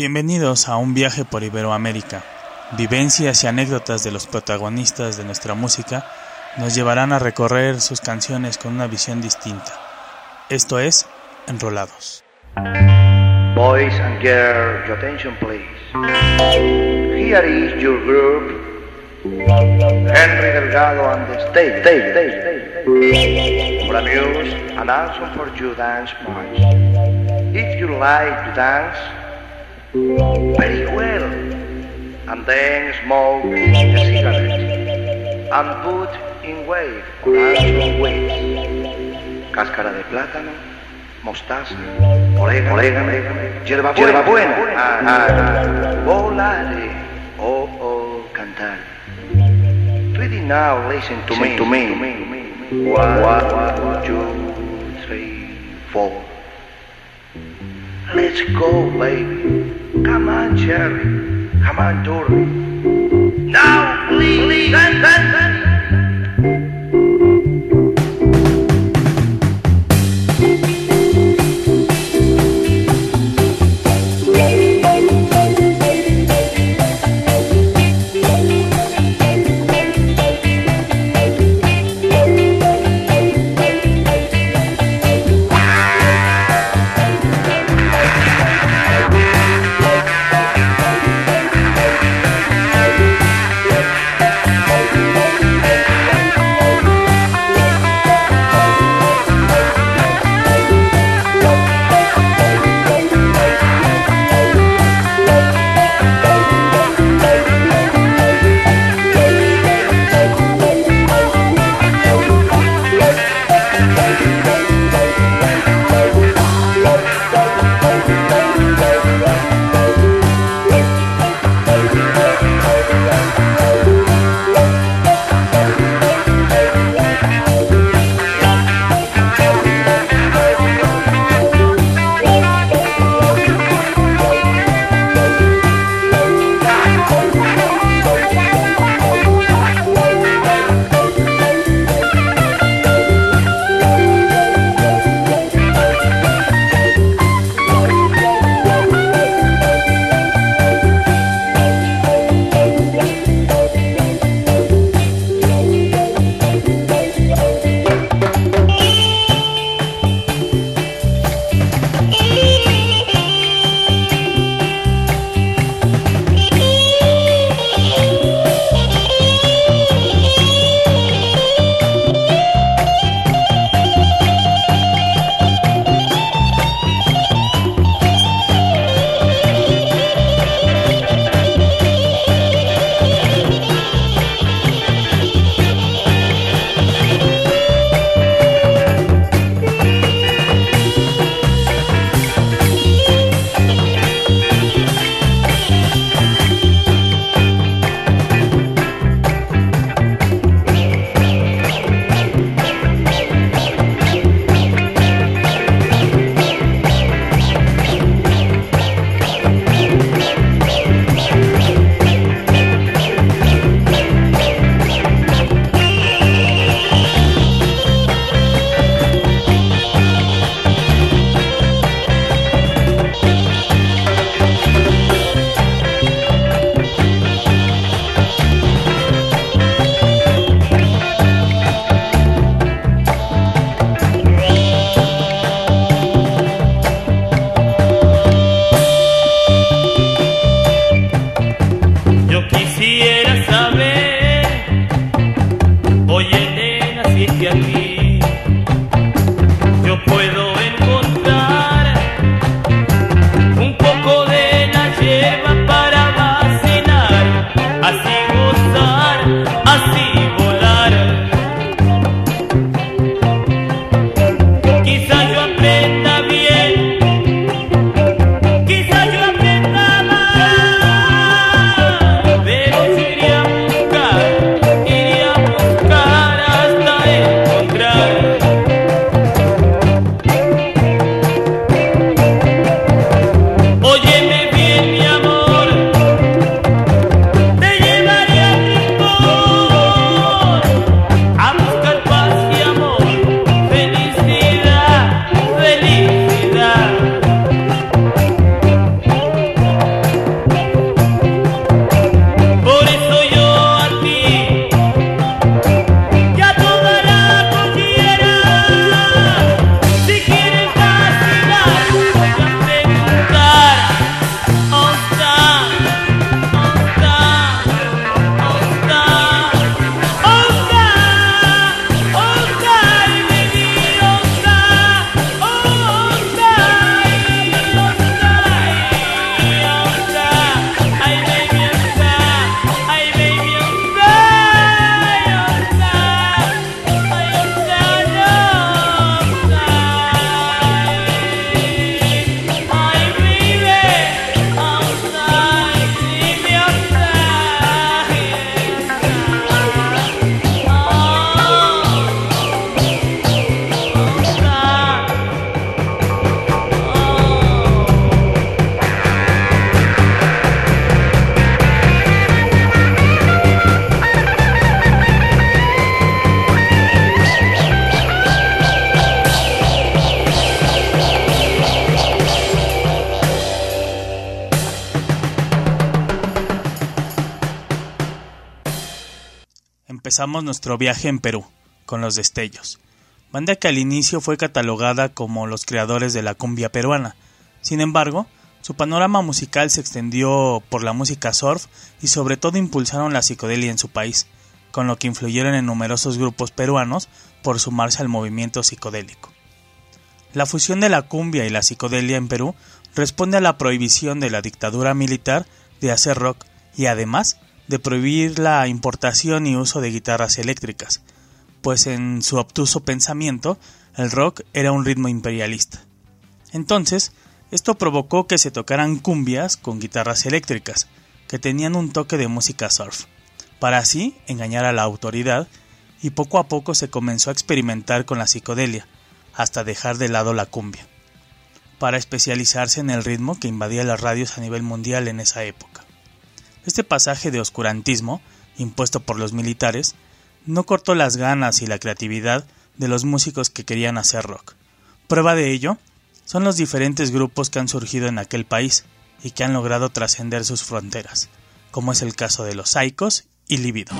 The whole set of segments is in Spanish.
Bienvenidos a un viaje por Iberoamérica. Vivencias y anécdotas de los protagonistas de nuestra música nos llevarán a recorrer sus canciones con una visión distinta. Esto es Enrolados. Boys and girls, your attention please. Here is your group. Henry Delgado and the stage. For amuse and also for you dance march. If you like to dance, very well. And then smoke a cigarette. And put in wave also waves. Cáscara de plátano mostaza, orégano, orégano hierba, hierba buena, ah, ah, ah. volare, oh, oh, cantar. Ready now, listen to me, to me. One, two, three, four. Let's go, baby. Come on, Jerry. Come on, Dory. Yeah. Yeti. Nuestro viaje en Perú, con los destellos. Banda que al inicio fue catalogada como los creadores de la cumbia peruana. Sin embargo, su panorama musical se extendió por la música surf y sobre todo impulsaron la psicodelia en su país, con lo que influyeron en numerosos grupos peruanos por sumarse al movimiento psicodélico. La fusión de la cumbia y la psicodelia en Perú responde a la prohibición de la dictadura militar de hacer rock y además de prohibir la importación y uso de guitarras eléctricas, pues en su obtuso pensamiento el rock era un ritmo imperialista. Entonces, esto provocó que se tocaran cumbias con guitarras eléctricas, que tenían un toque de música surf, para así engañar a la autoridad, y poco a poco se comenzó a experimentar con la psicodelia, hasta dejar de lado la cumbia, para especializarse en el ritmo que invadía las radios a nivel mundial en esa época. Este pasaje de oscurantismo, impuesto por los militares, no cortó las ganas y la creatividad de los músicos que querían hacer rock. Prueba de ello son los diferentes grupos que han surgido en aquel país y que han logrado trascender sus fronteras, como es el caso de los Saicos y Libido.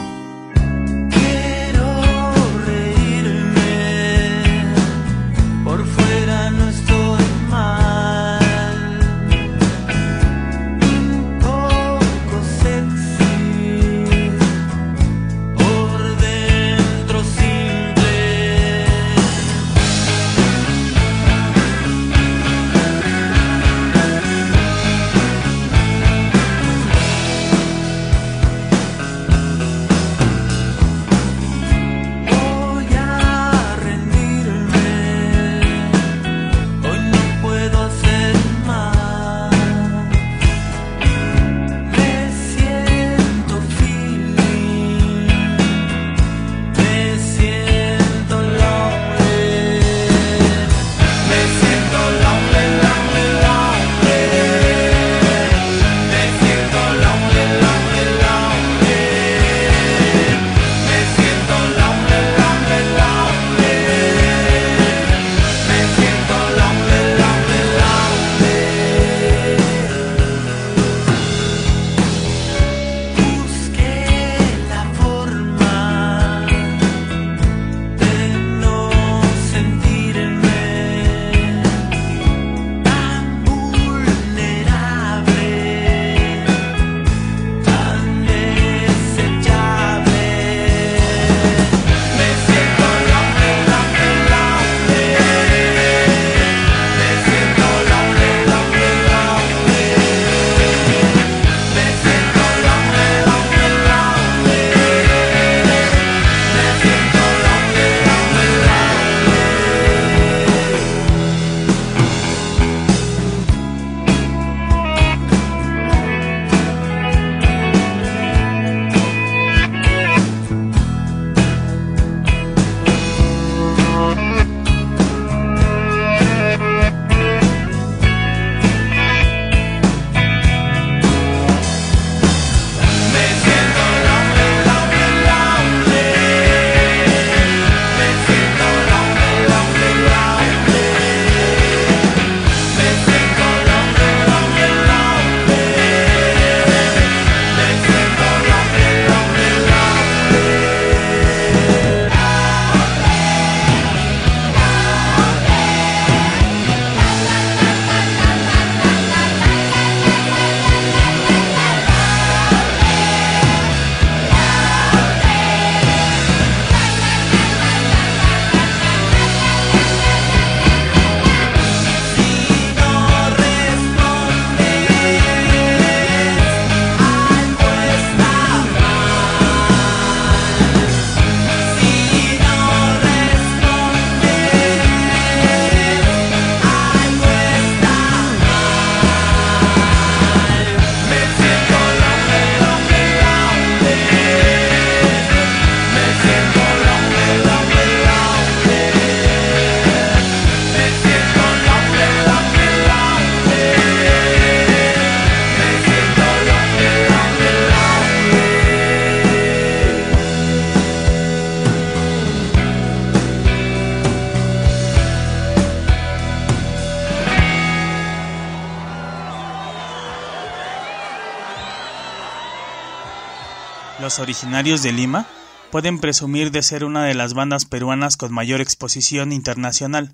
Originarios de Lima pueden presumir de ser una de las bandas peruanas con mayor exposición internacional,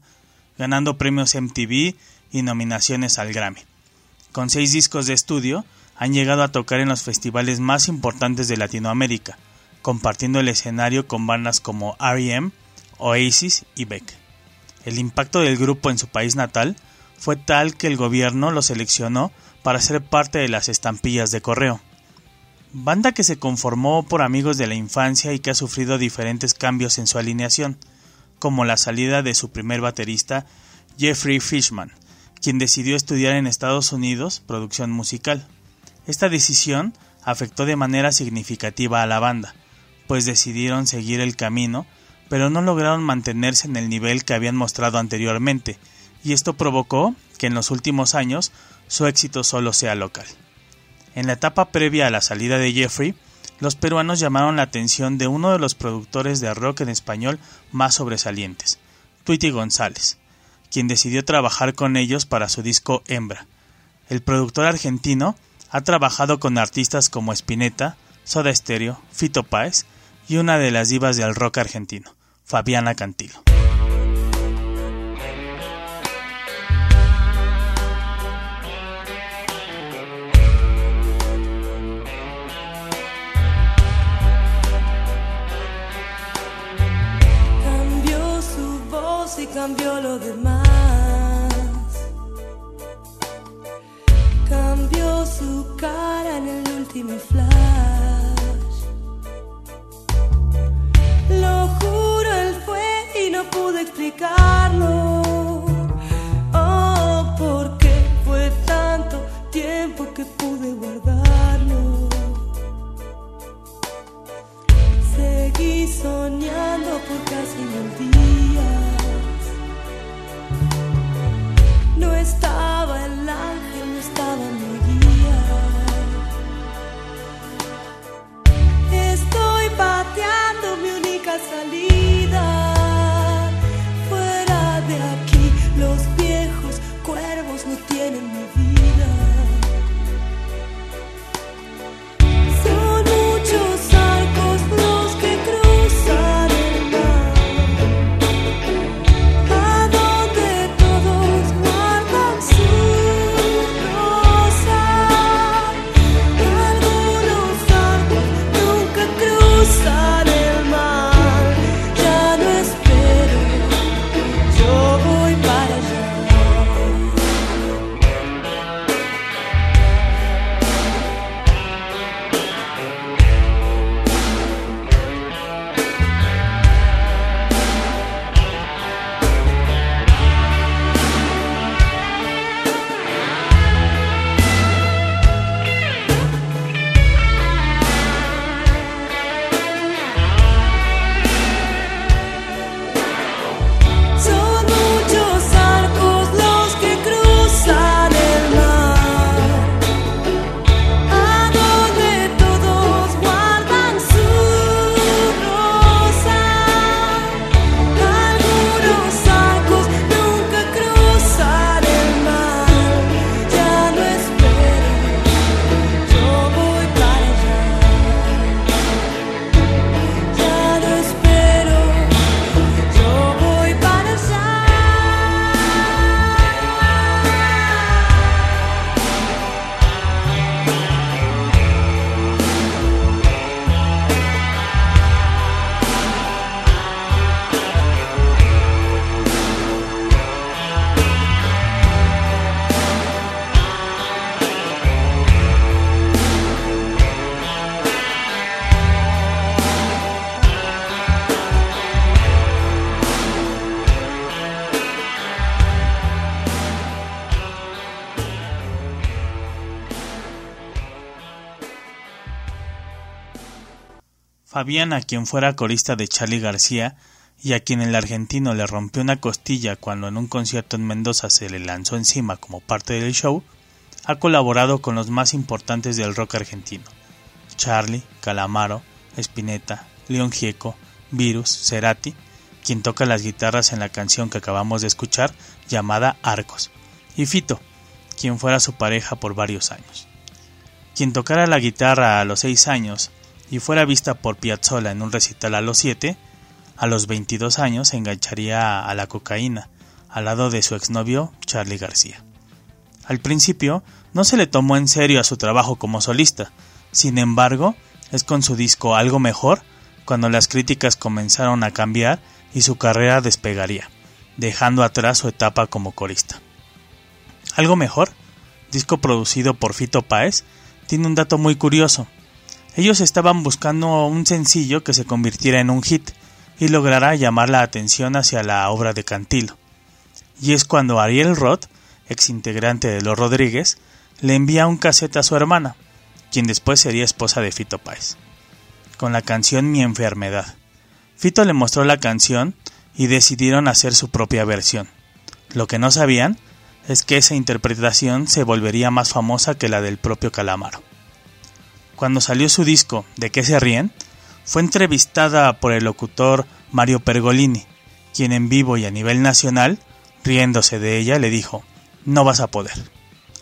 ganando premios MTV y nominaciones al Grammy. Con seis discos de estudio, han llegado a tocar en los festivales más importantes de Latinoamérica, compartiendo el escenario con bandas como REM, Oasis y Beck. El impacto del grupo en su país natal fue tal que el gobierno lo seleccionó para ser parte de las estampillas de correo. Banda que se conformó por amigos de la infancia y que ha sufrido diferentes cambios en su alineación, como la salida de su primer baterista, Jeffrey Fishman, quien decidió estudiar en Estados Unidos producción musical. Esta decisión afectó de manera significativa a la banda, pues decidieron seguir el camino, pero no lograron mantenerse en el nivel que habían mostrado anteriormente, y esto provocó que en los últimos años su éxito solo sea local. En la etapa previa a la salida de Jeffrey, los peruanos llamaron la atención de uno de los productores de rock en español más sobresalientes, Tweety González, quien decidió trabajar con ellos para su disco Hembra. El productor argentino ha trabajado con artistas como Spinetta, Soda Stereo, Fito Páez y una de las divas del rock argentino, Fabiana Cantilo. Cambió lo demás. Cambió su cara en el último flash. Lo juro, él fue y no pude explicarlo. Oh, porque fue tanto tiempo que pude guardarlo. Seguí soñando por A quien fuera corista de Charlie García y a quien el argentino le rompió una costilla cuando en un concierto en Mendoza se le lanzó encima como parte del show, ha colaborado con los más importantes del rock argentino: Charlie, Calamaro, Spinetta, León Gieco, Virus, Cerati, quien toca las guitarras en la canción que acabamos de escuchar llamada Arcos, y Fito, quien fuera su pareja por varios años. Quien tocara la guitarra a los seis años y fuera vista por Piazzolla en un recital a los 7, a los 22 años se engancharía a la cocaína, al lado de su exnovio Charlie García. Al principio no se le tomó en serio a su trabajo como solista, sin embargo, es con su disco Algo Mejor cuando las críticas comenzaron a cambiar y su carrera despegaría, dejando atrás su etapa como corista. Algo Mejor, disco producido por Fito Páez, tiene un dato muy curioso. Ellos estaban buscando un sencillo que se convirtiera en un hit y lograra llamar la atención hacia la obra de Cantilo. Y es cuando Ariel Roth, ex integrante de Los Rodríguez, le envía un cassette a su hermana, quien después sería esposa de Fito Páez, con la canción Mi enfermedad. Fito le mostró la canción y decidieron hacer su propia versión. Lo que no sabían es que esa interpretación se volvería más famosa que la del propio Calamaro. Cuando salió su disco ¿De qué se ríen? fue entrevistada por el locutor Mario Pergolini, quien en vivo y a nivel nacional, riéndose de ella, le dijo, no vas a poder.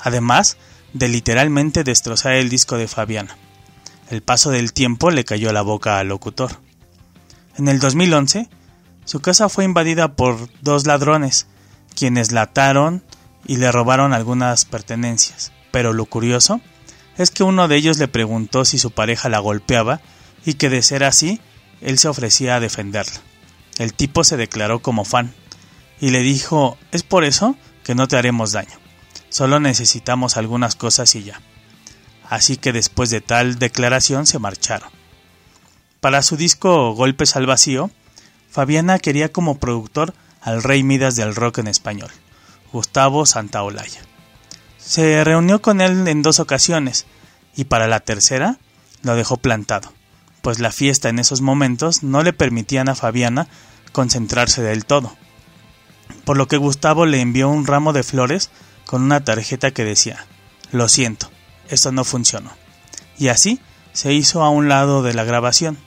Además de literalmente destrozar el disco de Fabiana. El paso del tiempo le cayó la boca al locutor. En el 2011, su casa fue invadida por dos ladrones, quienes la ataron y le robaron algunas pertenencias. Pero lo curioso es que uno de ellos le preguntó si su pareja la golpeaba y que de ser así, él se ofrecía a defenderla. El tipo se declaró como fan y le dijo, es por eso que no te haremos daño, solo necesitamos algunas cosas y ya. Así que después de tal declaración se marcharon. Para su disco Golpes al Vacío, Fabiana quería como productor al rey Midas del rock en español. Gustavo Santaolalla. Se reunió con él en dos ocasiones y para la tercera lo dejó plantado, pues la fiesta en esos momentos no le permitían a Fabiana concentrarse del todo. Por lo que Gustavo le envió un ramo de flores con una tarjeta que decía Lo siento, esto no funcionó. Y así se hizo a un lado de la grabación,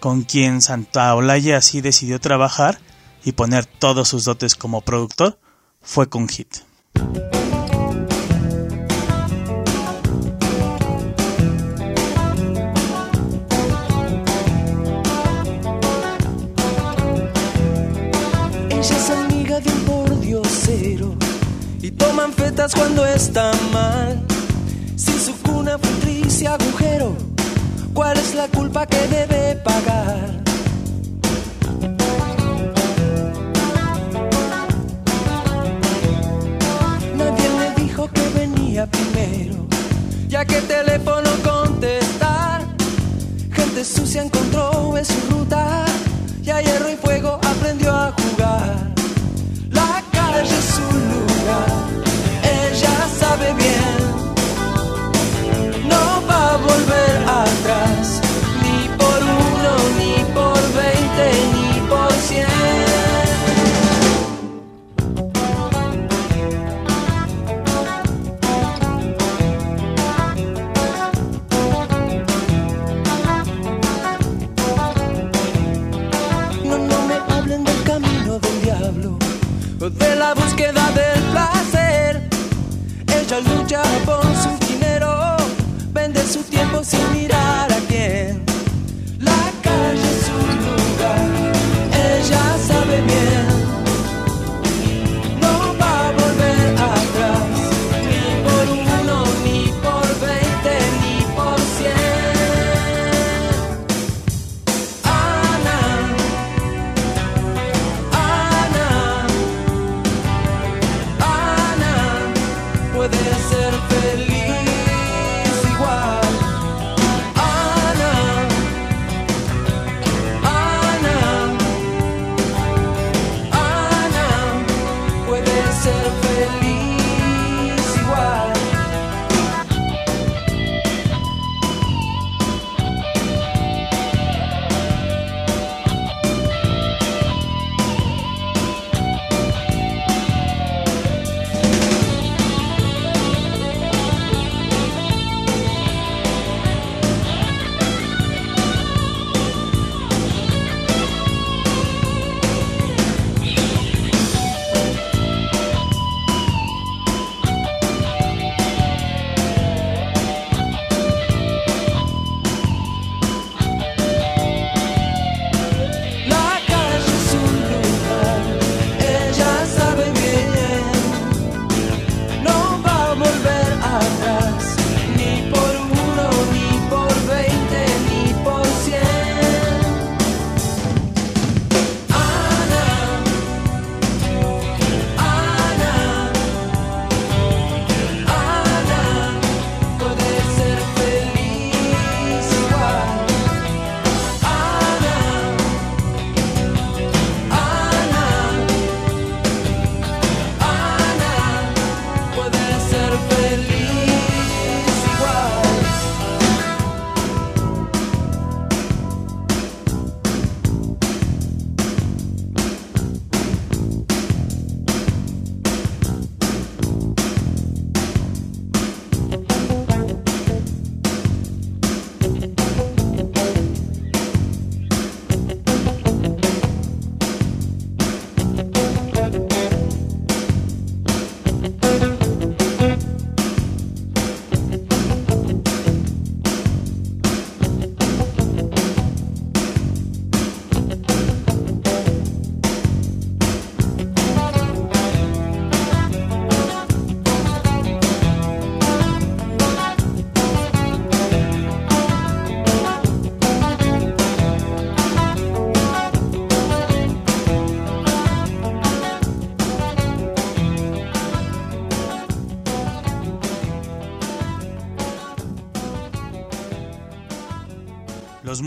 con quien Santaolalla así decidió trabajar y poner todos sus dotes como productor fue con Hit. Toman fetas cuando está mal. Si su cuna fue triste agujero, ¿cuál es la culpa que debe pagar? Nadie le dijo que venía primero, ya que teléfono contestar. Gente sucia encontró en su ruta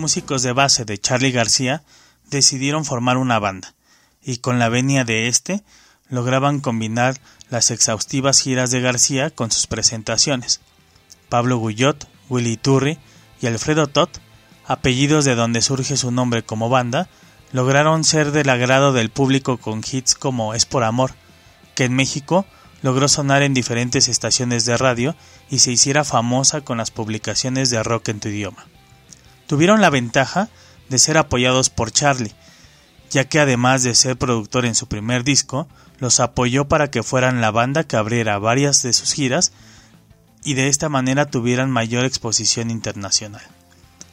músicos de base de Charlie García decidieron formar una banda, y con la venia de este lograban combinar las exhaustivas giras de García con sus presentaciones. Pablo Guyot, Willy Turri y Alfredo Tot, apellidos de donde surge su nombre como banda, lograron ser del agrado del público con hits como Es por Amor, que en México logró sonar en diferentes estaciones de radio y se hiciera famosa con las publicaciones de rock en tu idioma. Tuvieron la ventaja de ser apoyados por Charlie, ya que además de ser productor en su primer disco, los apoyó para que fueran la banda que abriera varias de sus giras y de esta manera tuvieran mayor exposición internacional.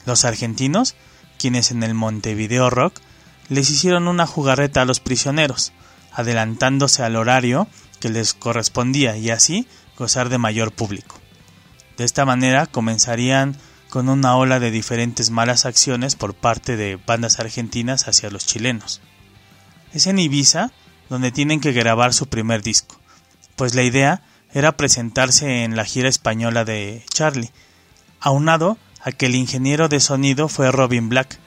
Los argentinos, quienes en el Montevideo Rock les hicieron una jugarreta a los prisioneros, adelantándose al horario que les correspondía y así gozar de mayor público. De esta manera comenzarían con una ola de diferentes malas acciones por parte de bandas argentinas hacia los chilenos. Es en Ibiza donde tienen que grabar su primer disco, pues la idea era presentarse en la gira española de Charlie, aunado a que el ingeniero de sonido fue Robin Black,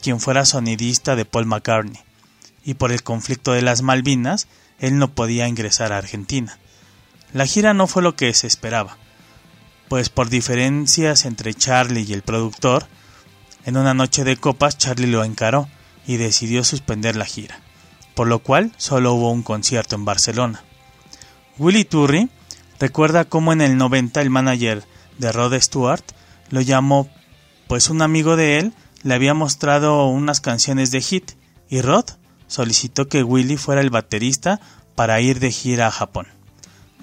quien fuera sonidista de Paul McCartney, y por el conflicto de las Malvinas él no podía ingresar a Argentina. La gira no fue lo que se esperaba, pues por diferencias entre Charlie y el productor, en una noche de copas Charlie lo encaró y decidió suspender la gira, por lo cual solo hubo un concierto en Barcelona. Willy Turri recuerda cómo en el 90 el manager de Rod Stewart lo llamó, pues un amigo de él le había mostrado unas canciones de hit y Rod solicitó que Willy fuera el baterista para ir de gira a Japón.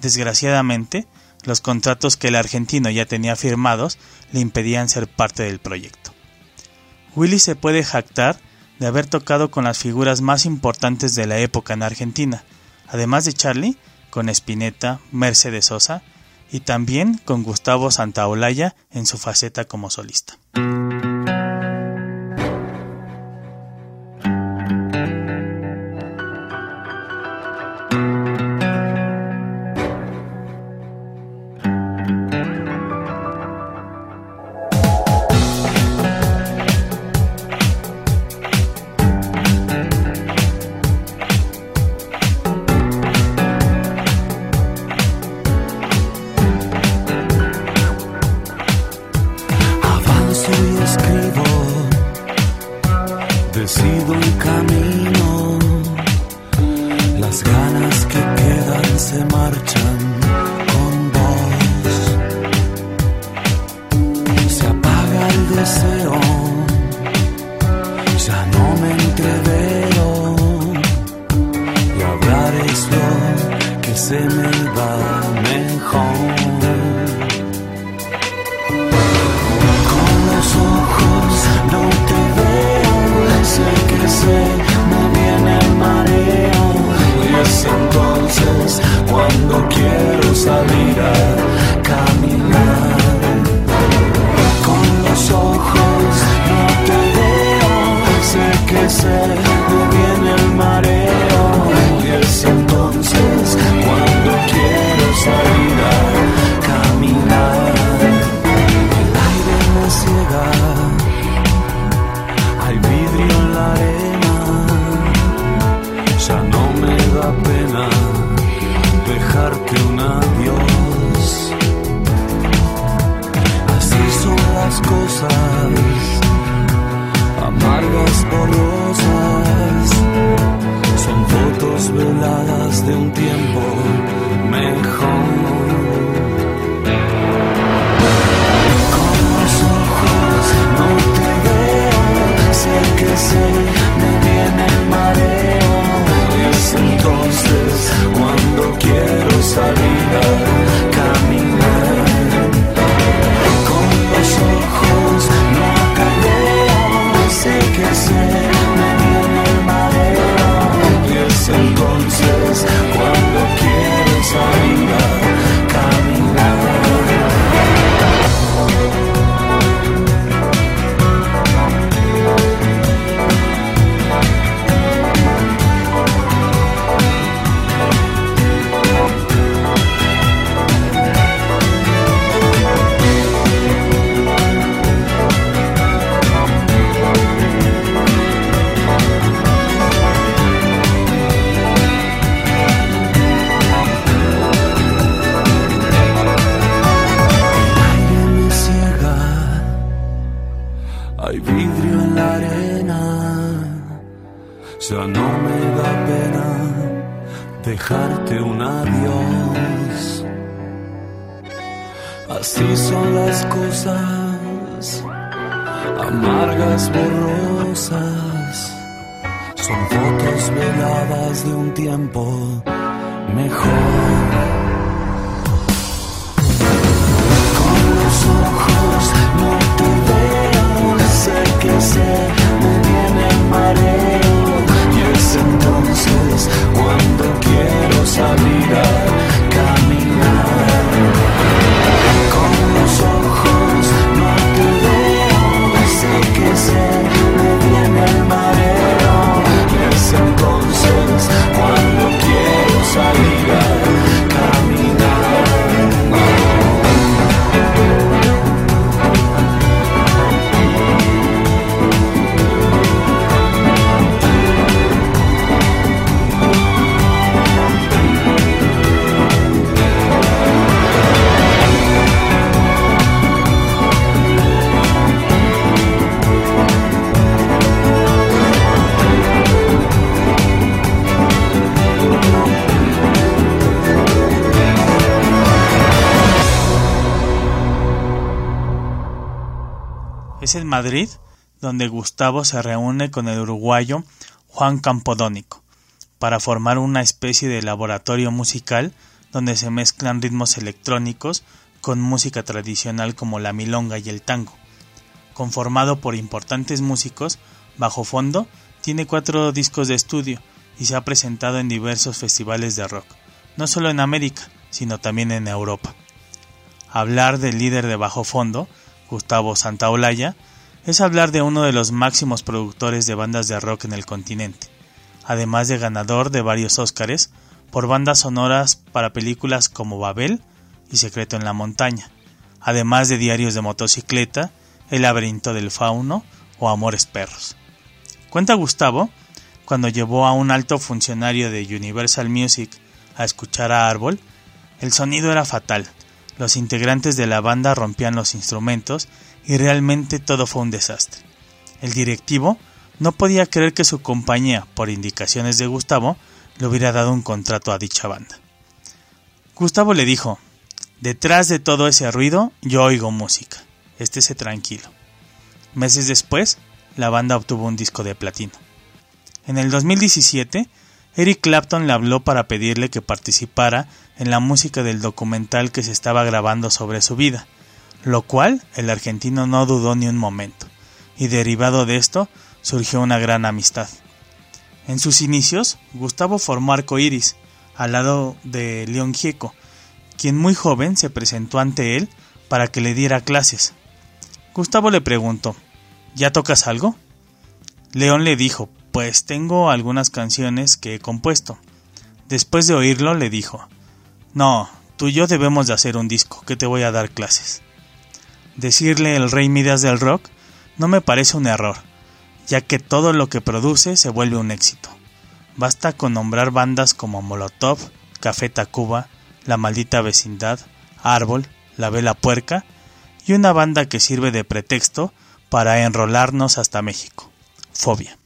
Desgraciadamente, los contratos que el argentino ya tenía firmados le impedían ser parte del proyecto. Willy se puede jactar de haber tocado con las figuras más importantes de la época en Argentina, además de Charlie, con Spinetta, Mercedes Sosa y también con Gustavo Santaolalla en su faceta como solista. Madrid donde Gustavo se reúne con el uruguayo Juan Campodónico para formar una especie de laboratorio musical donde se mezclan ritmos electrónicos con música tradicional como la milonga y el tango. Conformado por importantes músicos, Bajo Fondo tiene cuatro discos de estudio y se ha presentado en diversos festivales de rock, no solo en América, sino también en Europa. Hablar del líder de Bajo Fondo, Gustavo Santaolalla, es hablar de uno de los máximos productores de bandas de rock en el continente, además de ganador de varios Óscares por bandas sonoras para películas como Babel y Secreto en la Montaña, además de diarios de motocicleta, El laberinto del fauno o Amores Perros. Cuenta Gustavo cuando llevó a un alto funcionario de Universal Music a escuchar a Árbol, el sonido era fatal, los integrantes de la banda rompían los instrumentos y realmente todo fue un desastre. El directivo no podía creer que su compañía, por indicaciones de Gustavo, le hubiera dado un contrato a dicha banda. Gustavo le dijo, detrás de todo ese ruido yo oigo música, estése tranquilo. Meses después, la banda obtuvo un disco de platino. En el 2017, Eric Clapton le habló para pedirle que participara en la música del documental que se estaba grabando sobre su vida, lo cual el argentino no dudó ni un momento, y derivado de esto surgió una gran amistad. En sus inicios, Gustavo formó Arco Iris, al lado de León Gieco, quien muy joven se presentó ante él para que le diera clases. Gustavo le preguntó ¿Ya tocas algo? León le dijo pues tengo algunas canciones que he compuesto. Después de oírlo le dijo No, tú y yo debemos de hacer un disco, que te voy a dar clases. Decirle el rey Midas del rock no me parece un error, ya que todo lo que produce se vuelve un éxito. Basta con nombrar bandas como Molotov, Café Tacuba, La Maldita Vecindad, Árbol, La Vela Puerca y una banda que sirve de pretexto para enrolarnos hasta México. Fobia.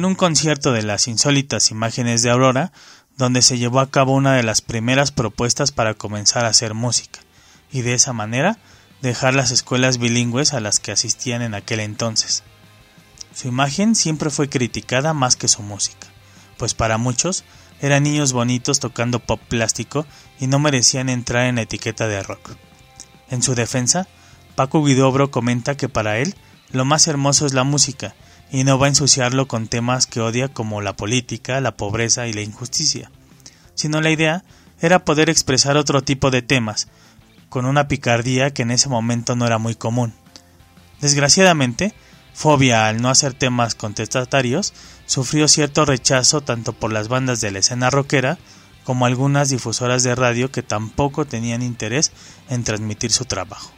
En un concierto de las insólitas imágenes de Aurora donde se llevó a cabo una de las primeras propuestas para comenzar a hacer música, y de esa manera dejar las escuelas bilingües a las que asistían en aquel entonces. Su imagen siempre fue criticada más que su música, pues para muchos eran niños bonitos tocando pop plástico y no merecían entrar en la etiqueta de rock. En su defensa, Paco Guidobro comenta que para él lo más hermoso es la música y no va a ensuciarlo con temas que odia como la política, la pobreza y la injusticia, sino la idea era poder expresar otro tipo de temas, con una picardía que en ese momento no era muy común. Desgraciadamente, Fobia al no hacer temas contestatarios sufrió cierto rechazo tanto por las bandas de la escena rockera como algunas difusoras de radio que tampoco tenían interés en transmitir su trabajo.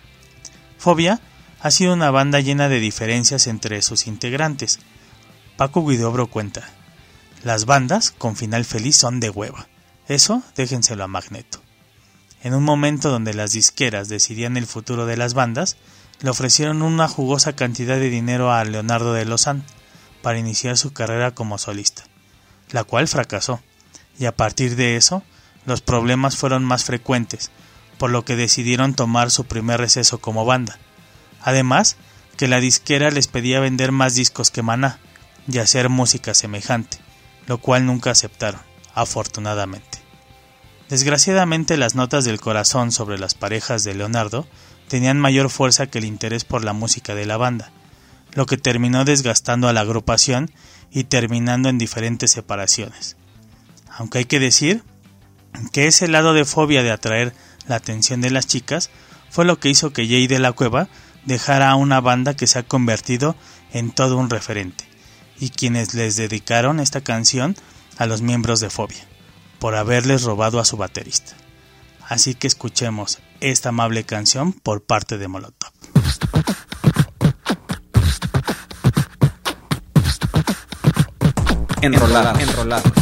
Fobia ha sido una banda llena de diferencias entre sus integrantes. Paco Guidobro cuenta, las bandas con final feliz son de hueva. Eso déjenselo a Magneto. En un momento donde las disqueras decidían el futuro de las bandas, le ofrecieron una jugosa cantidad de dinero a Leonardo de Lozán para iniciar su carrera como solista, la cual fracasó, y a partir de eso los problemas fueron más frecuentes, por lo que decidieron tomar su primer receso como banda. Además, que la disquera les pedía vender más discos que Maná y hacer música semejante, lo cual nunca aceptaron, afortunadamente. Desgraciadamente las notas del corazón sobre las parejas de Leonardo tenían mayor fuerza que el interés por la música de la banda, lo que terminó desgastando a la agrupación y terminando en diferentes separaciones. Aunque hay que decir que ese lado de fobia de atraer la atención de las chicas fue lo que hizo que Jay de la Cueva dejara a una banda que se ha convertido en todo un referente, y quienes les dedicaron esta canción a los miembros de Fobia, por haberles robado a su baterista. Así que escuchemos esta amable canción por parte de Molotov. Enrolar, enrolar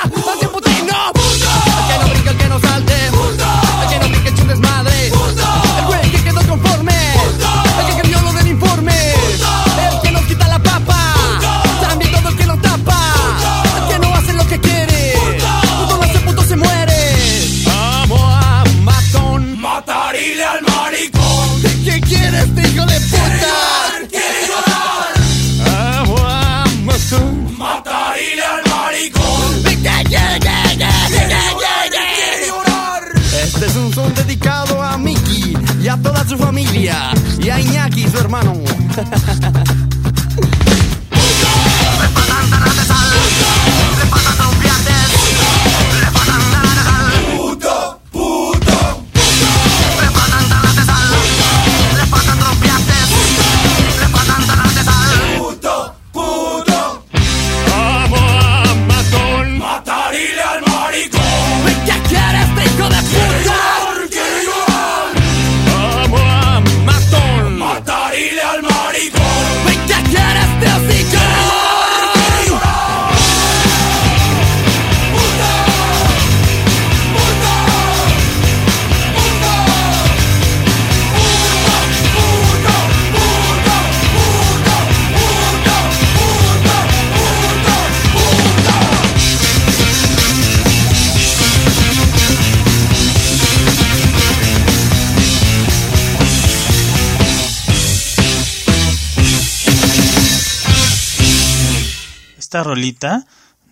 Esta rolita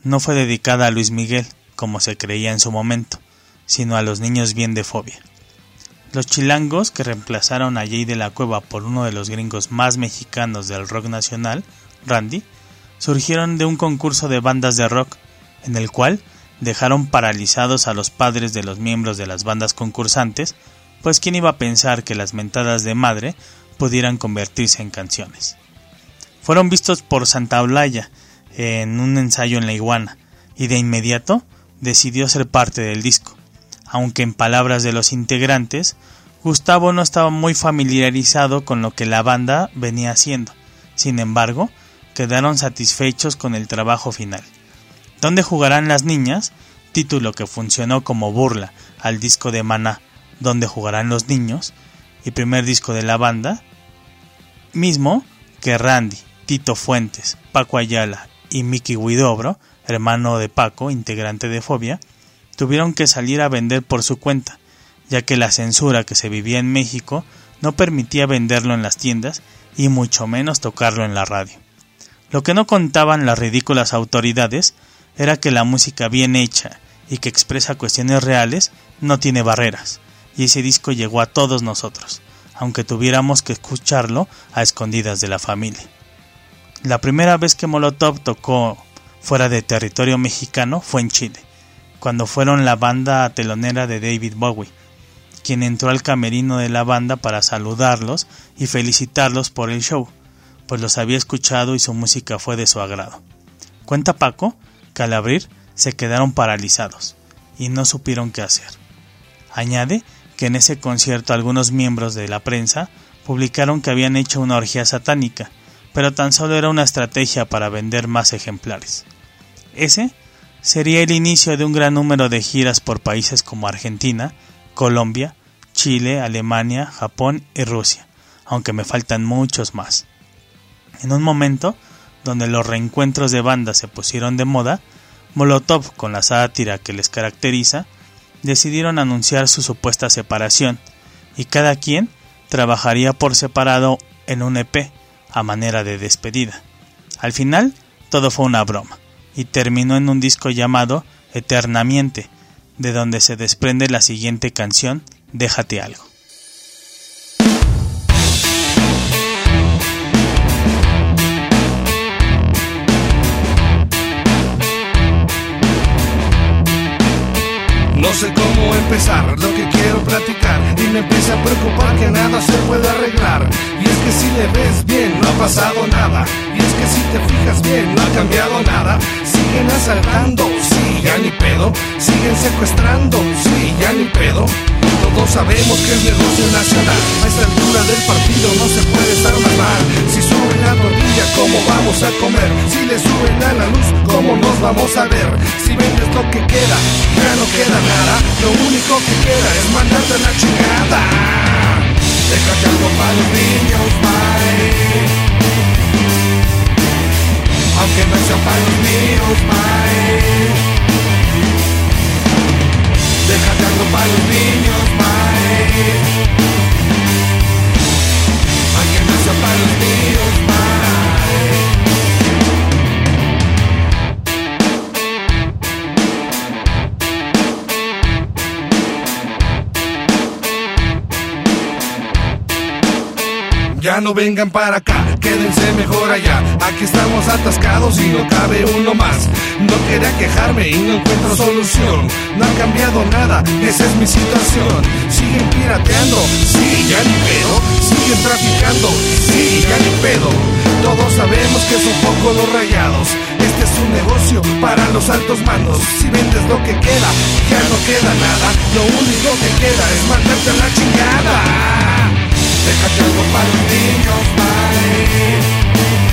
no fue dedicada a Luis Miguel, como se creía en su momento, sino a los niños bien de fobia. Los chilangos que reemplazaron a Jay de la Cueva por uno de los gringos más mexicanos del rock nacional, Randy, surgieron de un concurso de bandas de rock, en el cual dejaron paralizados a los padres de los miembros de las bandas concursantes, pues quién iba a pensar que las mentadas de madre pudieran convertirse en canciones. Fueron vistos por Santa Olaya en un ensayo en la iguana, y de inmediato decidió ser parte del disco, aunque en palabras de los integrantes, Gustavo no estaba muy familiarizado con lo que la banda venía haciendo. Sin embargo, quedaron satisfechos con el trabajo final. ¿Dónde jugarán las niñas? Título que funcionó como burla al disco de Maná, ¿Dónde jugarán los niños? y primer disco de la banda, mismo que Randy, Tito Fuentes, Paco Ayala y Mickey Huidobro, hermano de Paco, integrante de Fobia, tuvieron que salir a vender por su cuenta, ya que la censura que se vivía en México no permitía venderlo en las tiendas y mucho menos tocarlo en la radio. Lo que no contaban las ridículas autoridades era que la música bien hecha y que expresa cuestiones reales no tiene barreras, y ese disco llegó a todos nosotros, aunque tuviéramos que escucharlo a escondidas de la familia. La primera vez que Molotov tocó fuera de territorio mexicano fue en Chile, cuando fueron la banda telonera de David Bowie, quien entró al camerino de la banda para saludarlos y felicitarlos por el show, pues los había escuchado y su música fue de su agrado. Cuenta Paco que al abrir se quedaron paralizados y no supieron qué hacer. Añade que en ese concierto algunos miembros de la prensa publicaron que habían hecho una orgía satánica, pero tan solo era una estrategia para vender más ejemplares. Ese sería el inicio de un gran número de giras por países como Argentina, Colombia, Chile, Alemania, Japón y Rusia, aunque me faltan muchos más. En un momento donde los reencuentros de bandas se pusieron de moda, Molotov, con la sátira que les caracteriza, decidieron anunciar su supuesta separación, y cada quien trabajaría por separado en un EP, a manera de despedida. Al final, todo fue una broma y terminó en un disco llamado Eternamente, de donde se desprende la siguiente canción, Déjate algo. No sé cómo empezar lo que quiero platicar y me empieza a preocupar que nada se puede arreglar. Y es que si le ves bien pasado nada. Y es que si te fijas bien no ha cambiado nada. Siguen asaltando, sí, ya ni pedo. Siguen secuestrando, sí, ya ni pedo. Todos sabemos que es negocio nacional. A esta altura del partido no se puede estar más mal. Si suben la tortilla, ¿cómo vamos a comer? Si le suben a la luz, ¿cómo nos vamos a ver? Si vendes lo que queda, ya no queda nada. Lo único que queda es mandarte a la chingada. Déjate algo para los niños, bye. Aunque no sea para los míos, bye. Déjate algo para los niños, bye. Aunque no sea para los míos, bye. Ya no vengan para acá, quédense mejor allá. Aquí estamos atascados y no cabe uno más. No quería quejarme y no encuentro solución. No ha cambiado nada, esa es mi situación. Siguen pirateando, sí, ya ni pedo. Siguen traficando, sí, ya ni pedo. Todos sabemos que son poco los rayados. Este es un negocio para los altos mandos. Si vendes lo que queda, ya no queda nada. Lo único que queda es mandarte a la chingada. Déjate algo para los niños, bye. Aunque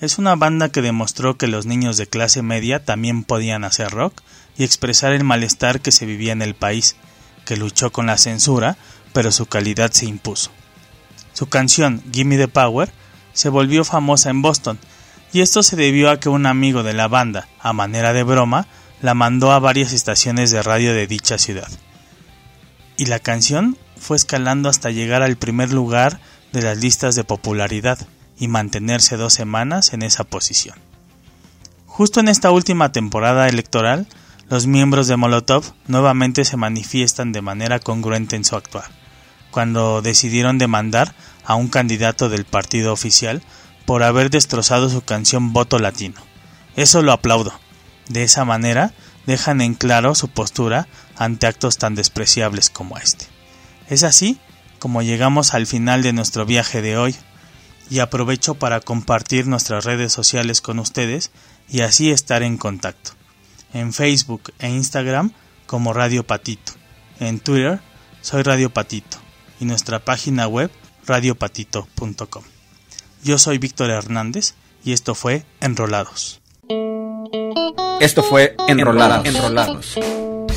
es una banda que demostró que los niños de clase media también podían hacer rock y expresar el malestar que se vivía en el país, que luchó con la censura, pero su calidad se impuso. Su canción Gimme the Power se volvió famosa en Boston, y esto se debió a que un amigo de la banda, a manera de broma, la mandó a varias estaciones de radio de dicha ciudad. Y la canción fue escalando hasta llegar al primer lugar de las listas de popularidad y mantenerse dos semanas en esa posición. Justo en esta última temporada electoral, los miembros de Molotov nuevamente se manifiestan de manera congruente en su actuar, cuando decidieron demandar a un candidato del partido oficial por haber destrozado su canción Voto Latino. Eso lo aplaudo. De esa manera dejan en claro su postura ante actos tan despreciables como este. Es así como llegamos al final de nuestro viaje de hoy y aprovecho para compartir nuestras redes sociales con ustedes y así estar en contacto. En Facebook e Instagram como Radio Patito. En Twitter soy Radio Patito y nuestra página web radiopatito.com. Yo soy Víctor Hernández y esto fue Enrolados. Esto fue Enrolados. Enrolados.